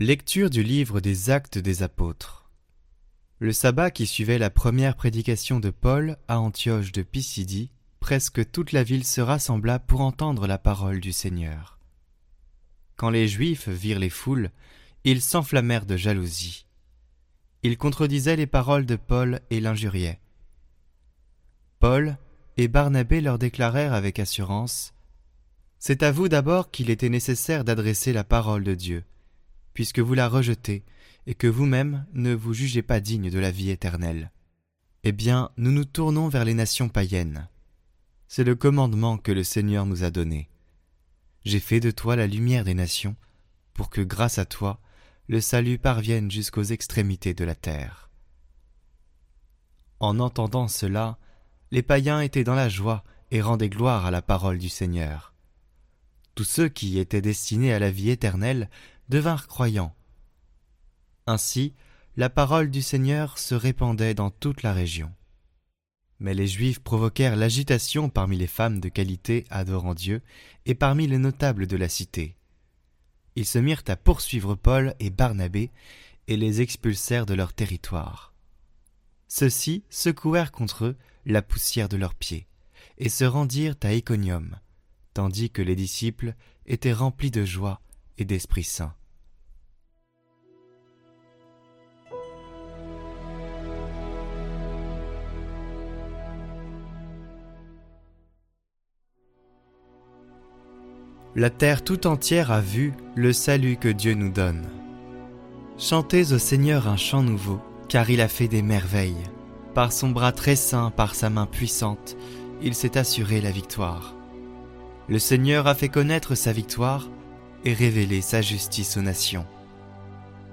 Lecture du livre des Actes des Apôtres. Le sabbat qui suivait la première prédication de Paul à Antioche de Pisidie, presque toute la ville se rassembla pour entendre la parole du Seigneur. Quand les Juifs virent les foules, ils s'enflammèrent de jalousie. Ils contredisaient les paroles de Paul et l'injuriaient. Paul et Barnabé leur déclarèrent avec assurance C'est à vous d'abord qu'il était nécessaire d'adresser la parole de Dieu puisque vous la rejetez, et que vous-même ne vous jugez pas digne de la vie éternelle. Eh bien, nous nous tournons vers les nations païennes. C'est le commandement que le Seigneur nous a donné. J'ai fait de toi la lumière des nations, pour que grâce à toi, le salut parvienne jusqu'aux extrémités de la terre. En entendant cela, les païens étaient dans la joie et rendaient gloire à la parole du Seigneur. Tous ceux qui étaient destinés à la vie éternelle devinrent croyants. Ainsi, la parole du Seigneur se répandait dans toute la région. Mais les Juifs provoquèrent l'agitation parmi les femmes de qualité adorant Dieu et parmi les notables de la cité. Ils se mirent à poursuivre Paul et Barnabé et les expulsèrent de leur territoire. Ceux-ci secouèrent contre eux la poussière de leurs pieds et se rendirent à Iconium, tandis que les disciples étaient remplis de joie et d'Esprit Saint. La terre tout entière a vu le salut que Dieu nous donne. Chantez au Seigneur un chant nouveau, car il a fait des merveilles. Par son bras très saint, par sa main puissante, il s'est assuré la victoire. Le Seigneur a fait connaître sa victoire et révélé sa justice aux nations.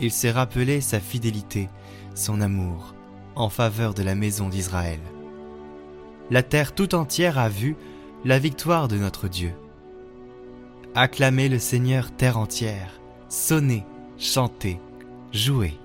Il s'est rappelé sa fidélité, son amour, en faveur de la maison d'Israël. La terre tout entière a vu la victoire de notre Dieu. Acclamez le Seigneur terre entière, sonnez, chantez, jouez.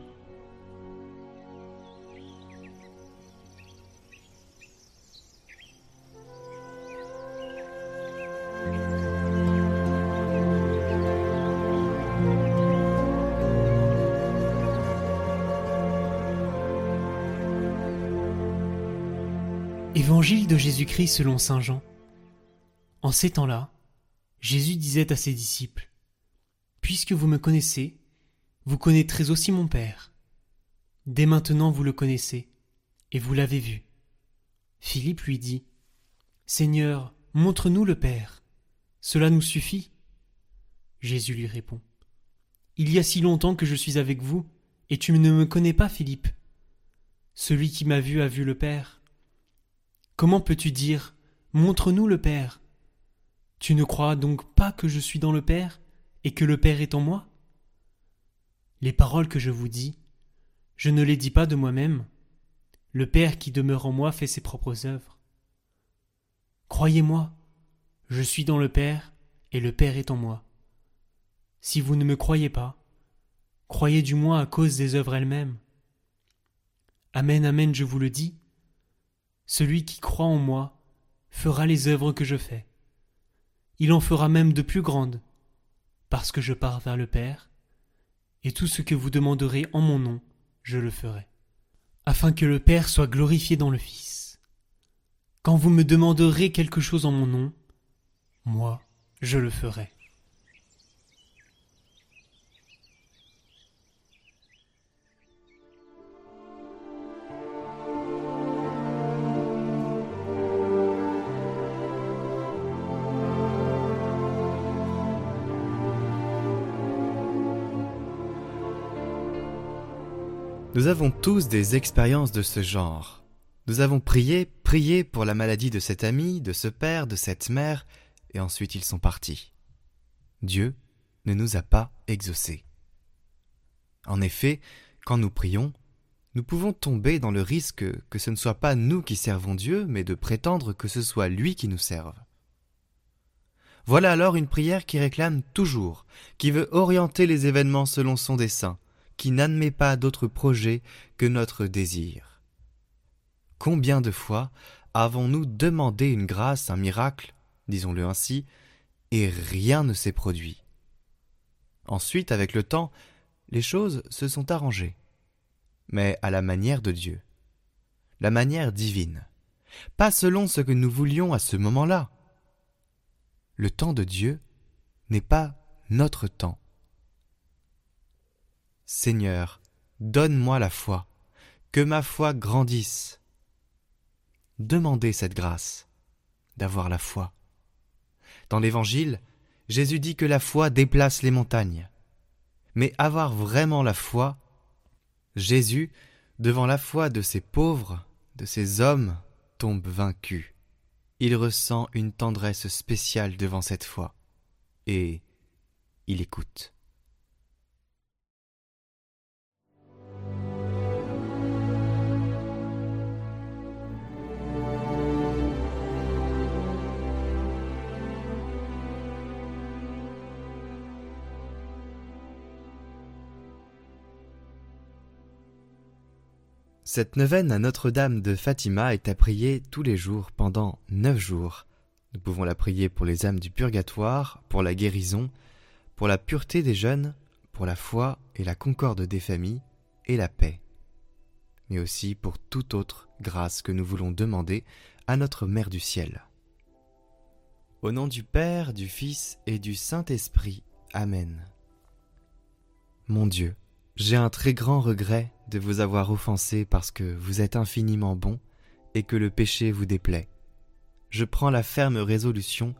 Évangile de Jésus-Christ selon Saint Jean. En ces temps-là, Jésus disait à ses disciples, Puisque vous me connaissez, vous connaîtrez aussi mon Père. Dès maintenant vous le connaissez, et vous l'avez vu. Philippe lui dit, Seigneur, montre-nous le Père. Cela nous suffit. Jésus lui répond, Il y a si longtemps que je suis avec vous, et tu ne me connais pas, Philippe. Celui qui m'a vu a vu le Père. Comment peux-tu dire, Montre-nous le Père tu ne crois donc pas que je suis dans le Père et que le Père est en moi? Les paroles que je vous dis, je ne les dis pas de moi-même. Le Père qui demeure en moi fait ses propres œuvres. Croyez-moi, je suis dans le Père et le Père est en moi. Si vous ne me croyez pas, croyez du moins à cause des œuvres elles-mêmes. Amen, amen, je vous le dis. Celui qui croit en moi fera les œuvres que je fais il en fera même de plus grandes, parce que je pars vers le Père, et tout ce que vous demanderez en mon nom, je le ferai, afin que le Père soit glorifié dans le Fils. Quand vous me demanderez quelque chose en mon nom, moi, je le ferai. Nous avons tous des expériences de ce genre. Nous avons prié, prié pour la maladie de cet ami, de ce père, de cette mère, et ensuite ils sont partis. Dieu ne nous a pas exaucés. En effet, quand nous prions, nous pouvons tomber dans le risque que ce ne soit pas nous qui servons Dieu, mais de prétendre que ce soit lui qui nous serve. Voilà alors une prière qui réclame toujours, qui veut orienter les événements selon son dessein, qui n'admet pas d'autre projet que notre désir. Combien de fois avons-nous demandé une grâce, un miracle, disons-le ainsi, et rien ne s'est produit? Ensuite, avec le temps, les choses se sont arrangées, mais à la manière de Dieu, la manière divine, pas selon ce que nous voulions à ce moment-là. Le temps de Dieu n'est pas notre temps. Seigneur, donne-moi la foi, que ma foi grandisse. Demandez cette grâce d'avoir la foi. Dans l'Évangile, Jésus dit que la foi déplace les montagnes. Mais avoir vraiment la foi, Jésus, devant la foi de ces pauvres, de ces hommes, tombe vaincu. Il ressent une tendresse spéciale devant cette foi, et il écoute. Cette neuvaine à Notre-Dame de Fatima est à prier tous les jours pendant neuf jours. Nous pouvons la prier pour les âmes du purgatoire, pour la guérison, pour la pureté des jeunes, pour la foi et la concorde des familles et la paix, mais aussi pour toute autre grâce que nous voulons demander à notre Mère du ciel. Au nom du Père, du Fils et du Saint-Esprit. Amen. Mon Dieu, j'ai un très grand regret de vous avoir offensé parce que vous êtes infiniment bon et que le péché vous déplaît. Je prends la ferme résolution,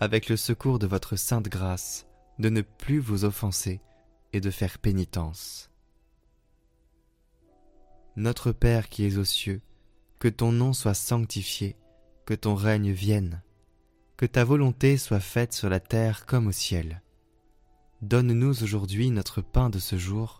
avec le secours de votre sainte grâce, de ne plus vous offenser et de faire pénitence. Notre Père qui es aux cieux, que ton nom soit sanctifié, que ton règne vienne, que ta volonté soit faite sur la terre comme au ciel. Donne-nous aujourd'hui notre pain de ce jour,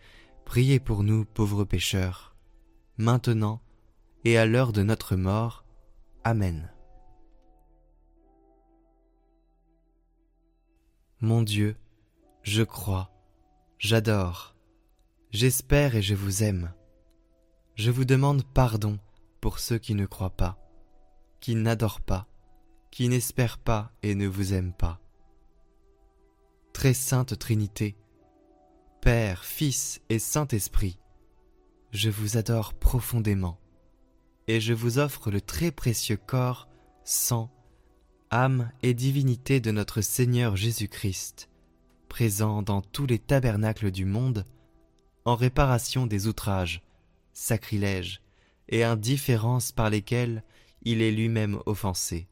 priez pour nous pauvres pécheurs, maintenant et à l'heure de notre mort. Amen. Mon Dieu, je crois, j'adore, j'espère et je vous aime. Je vous demande pardon pour ceux qui ne croient pas, qui n'adorent pas, qui n'espèrent pas et ne vous aiment pas. Très sainte Trinité, Père, Fils et Saint-Esprit, je vous adore profondément, et je vous offre le très précieux corps, sang, âme et divinité de notre Seigneur Jésus-Christ, présent dans tous les tabernacles du monde, en réparation des outrages, sacrilèges et indifférences par lesquels il est lui-même offensé.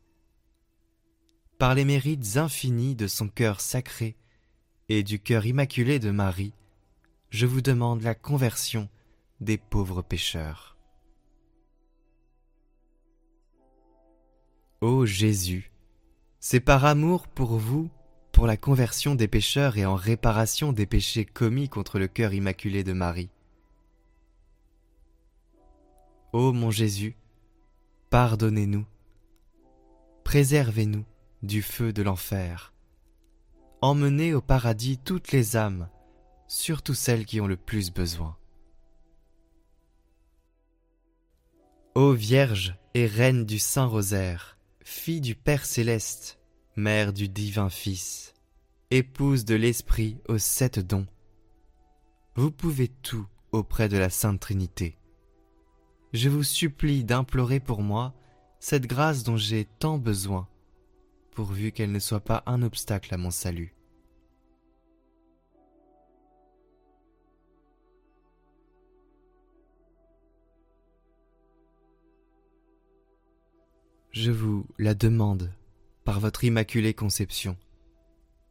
Par les mérites infinis de son cœur sacré et du cœur immaculé de Marie, je vous demande la conversion des pauvres pécheurs. Ô Jésus, c'est par amour pour vous, pour la conversion des pécheurs et en réparation des péchés commis contre le cœur immaculé de Marie. Ô mon Jésus, pardonnez-nous, préservez-nous du feu de l'enfer, emmenez au paradis toutes les âmes surtout celles qui ont le plus besoin. Ô Vierge et Reine du Saint Rosaire, fille du Père céleste, mère du divin Fils, épouse de l'Esprit aux sept dons, vous pouvez tout auprès de la Sainte Trinité. Je vous supplie d'implorer pour moi cette grâce dont j'ai tant besoin, pourvu qu'elle ne soit pas un obstacle à mon salut. Je vous la demande par votre immaculée conception,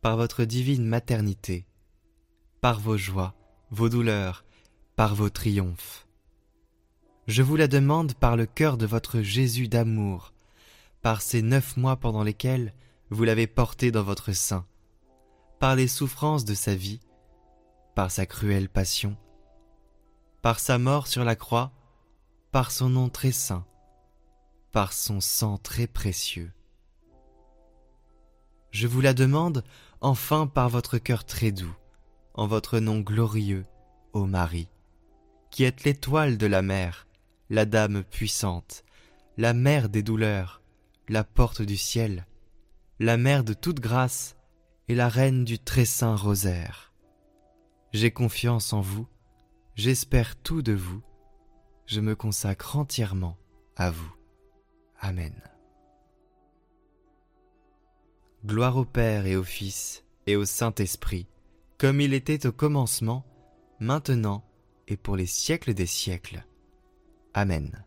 par votre divine maternité, par vos joies, vos douleurs, par vos triomphes. Je vous la demande par le cœur de votre Jésus d'amour, par ces neuf mois pendant lesquels vous l'avez porté dans votre sein, par les souffrances de sa vie, par sa cruelle passion, par sa mort sur la croix, par son nom très saint, par son sang très précieux. Je vous la demande enfin par votre cœur très doux, en votre nom glorieux, ô Marie, qui êtes l'étoile de la mer, la dame puissante, la mère des douleurs, la porte du ciel, la mère de toute grâce et la reine du très saint rosaire. J'ai confiance en vous, j'espère tout de vous, je me consacre entièrement à vous. Amen. Gloire au Père et au Fils et au Saint-Esprit, comme il était au commencement, maintenant et pour les siècles des siècles. Amen.